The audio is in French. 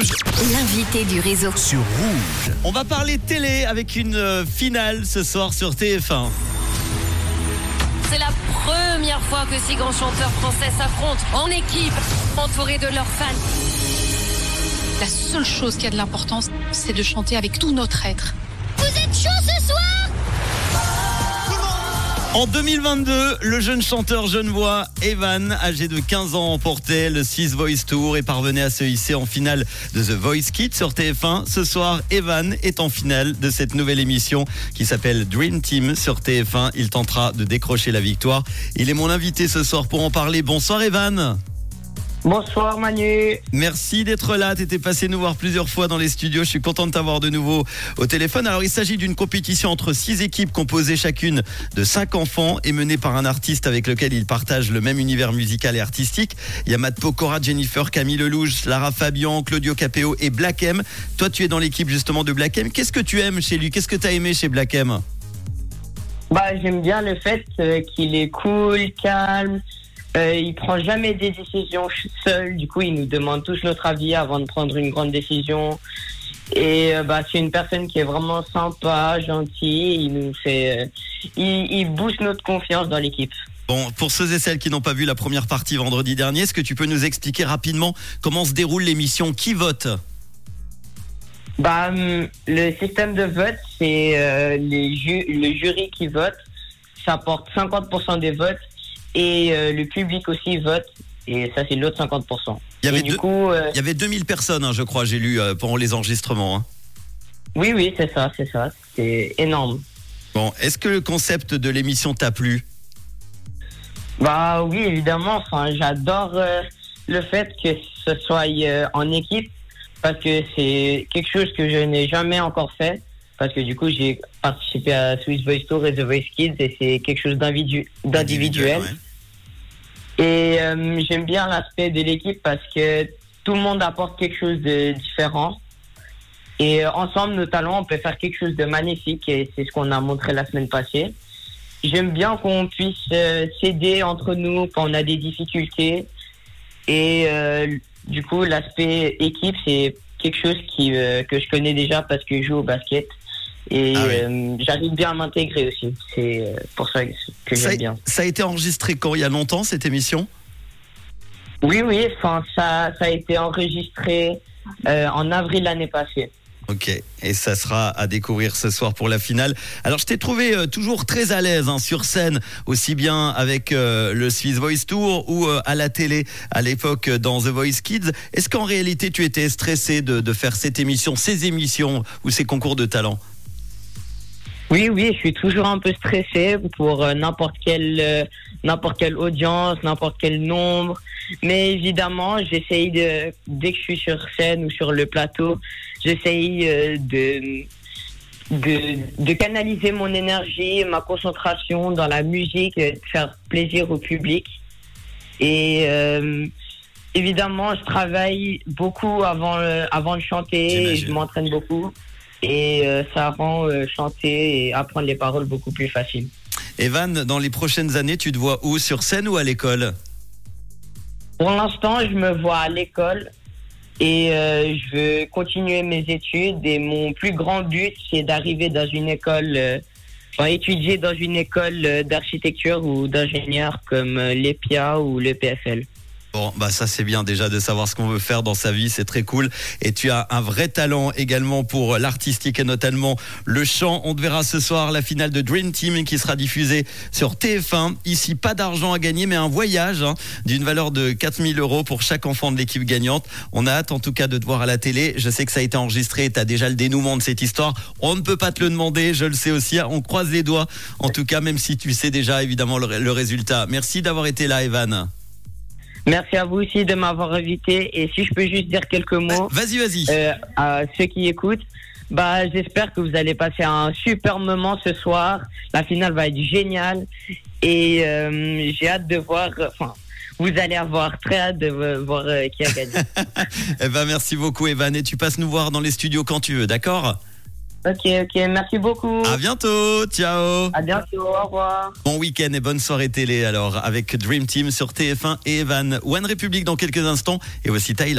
Rouge. L'invité du réseau. Sur Rouge. On va parler télé avec une euh, finale ce soir sur TF1. C'est la première fois que six grands chanteurs français s'affrontent en équipe, entourés de leurs fans. La seule chose qui a de l'importance, c'est de chanter avec tout notre être. Vous êtes chaud ce soir? En 2022, le jeune chanteur Genevois Evan, âgé de 15 ans, emportait le Six Voice Tour et parvenait à se hisser en finale de The Voice Kids sur TF1. Ce soir, Evan est en finale de cette nouvelle émission qui s'appelle Dream Team sur TF1. Il tentera de décrocher la victoire. Il est mon invité ce soir pour en parler. Bonsoir Evan. Bonsoir Manu. Merci d'être là. Tu étais passé nous voir plusieurs fois dans les studios. Je suis content de t'avoir de nouveau au téléphone. Alors, il s'agit d'une compétition entre six équipes composées chacune de cinq enfants et menée par un artiste avec lequel ils partagent le même univers musical et artistique. Il y a Matt Pokora, Jennifer, Camille Lelouch, Lara Fabian, Claudio Capéo et Black M. Toi, tu es dans l'équipe justement de Black M. Qu'est-ce que tu aimes chez lui? Qu'est-ce que tu as aimé chez Black M? Bah, j'aime bien le fait euh, qu'il est cool, calme. Euh, il prend jamais des décisions seul. Du coup, il nous demande tous notre avis avant de prendre une grande décision. Et euh, bah, c'est une personne qui est vraiment sympa, gentil. Il nous fait, euh, il, il booste notre confiance dans l'équipe. Bon, pour ceux et celles qui n'ont pas vu la première partie vendredi dernier, est-ce que tu peux nous expliquer rapidement comment se déroule l'émission Qui vote? Bah, hum, le système de vote, c'est euh, les ju- le jury qui vote. Ça porte 50% des votes et euh, le public aussi vote. Et ça, c'est l'autre 50%. Il y avait et du deux- coup, euh, Il y avait 2000 personnes, hein, je crois, j'ai lu euh, pendant les enregistrements. hein. oui, oui, c'est ça, c'est ça. C'est énorme. Bon, est-ce que le concept de l'émission t'a plu? Bah oui, évidemment. Enfin, j'adore euh, le fait que ce soit euh, en équipe parce que c'est quelque chose que je n'ai jamais encore fait. Parce que du coup, j'ai participé à Swiss Voice Tour et The Voice Kids et c'est quelque chose d'individu- d'individuel. ouais. Et euh, j'aime bien l'aspect de l'équipe parce que tout le monde apporte quelque chose de différent. Et euh, ensemble, nos talents, on peut faire quelque chose de magnifique et c'est ce qu'on a montré la semaine passée. J'aime bien qu'on puisse euh, s'aider entre nous quand on a des difficultés. Et du coup, l'aspect équipe, c'est quelque chose qui, que je connais déjà parce que je joue au basket. Et Ah oui. euh, j'arrive bien à m'intégrer aussi. C'est euh, pour ça que j'aime bien. ça a été enregistré quand? Il y a longtemps cette émission? Oui, oui, enfin, ça, ça a été enregistré euh, en avril l'année passée. Ok, et ça sera à découvrir ce soir pour la finale. Alors je t'ai trouvé euh, toujours très à l'aise hein, sur scène, aussi bien avec euh, le Swiss Voice Tour ou euh, à la télé à l'époque dans The Voice Kids. Est-ce qu'en réalité tu étais stressé de, de faire cette émission, ces émissions ou ces concours de talent Oui, oui, je suis toujours un peu stressé pour euh, n'importe quelle, euh, n'importe quelle audience, n'importe quel nombre. Mais évidemment, j'essaye de, dès que je suis sur scène ou sur le plateau, j'essaye euh, de, de, de canaliser mon énergie, ma concentration dans la musique, et de faire plaisir au public. Et évidemment, je travaille beaucoup avant, avant de chanter, et je m'entraîne beaucoup. Et euh, ça rend euh, chanter et apprendre les paroles beaucoup plus facile. Evan, dans les prochaines années, tu te vois où Sur scène ou à l'école? Pour l'instant, je me vois à l'école et euh, je veux continuer mes études. Et mon plus grand but, c'est d'arriver dans une école, enfin étudier dans une école d'architecture ou d'ingénieur comme l'EPIA ou le PFL. Bon, bah ça c'est bien déjà de savoir ce qu'on veut faire dans sa vie, c'est très cool. Et tu as un vrai talent également pour l'artistique et notamment le chant. On te verra ce soir la finale de Dream Team qui sera diffusée sur TF1. Ici, pas d'argent à gagner, mais un voyage hein, d'une valeur de 4000 euros pour chaque enfant de l'équipe gagnante. On a hâte en tout cas de te voir à la télé. Je sais que ça a été enregistré, tu as déjà le dénouement de cette histoire. On ne peut pas te le demander, je le sais aussi. On croise les doigts, en tout cas, même si tu sais déjà évidemment le, le résultat. Merci d'avoir été là, Evan. Merci à vous aussi de m'avoir invité. Et si je peux juste dire quelques mots Vas-y, vas-y. euh, à ceux qui écoutent, bah, j'espère que vous allez passer un super moment ce soir. La finale va être géniale. Et euh, j'ai hâte de voir. Enfin, vous allez avoir très hâte de vo- voir euh, qui a gagné. Eh ben, merci beaucoup, Evan. Et tu passes nous voir dans les studios quand tu veux, d'accord? Ok, ok. Merci beaucoup. À bientôt. Ciao. À bientôt. Au revoir. Bon week-end et bonne soirée télé alors avec Dream Team sur TF1 et Evan. One République dans quelques instants et voici Tyler.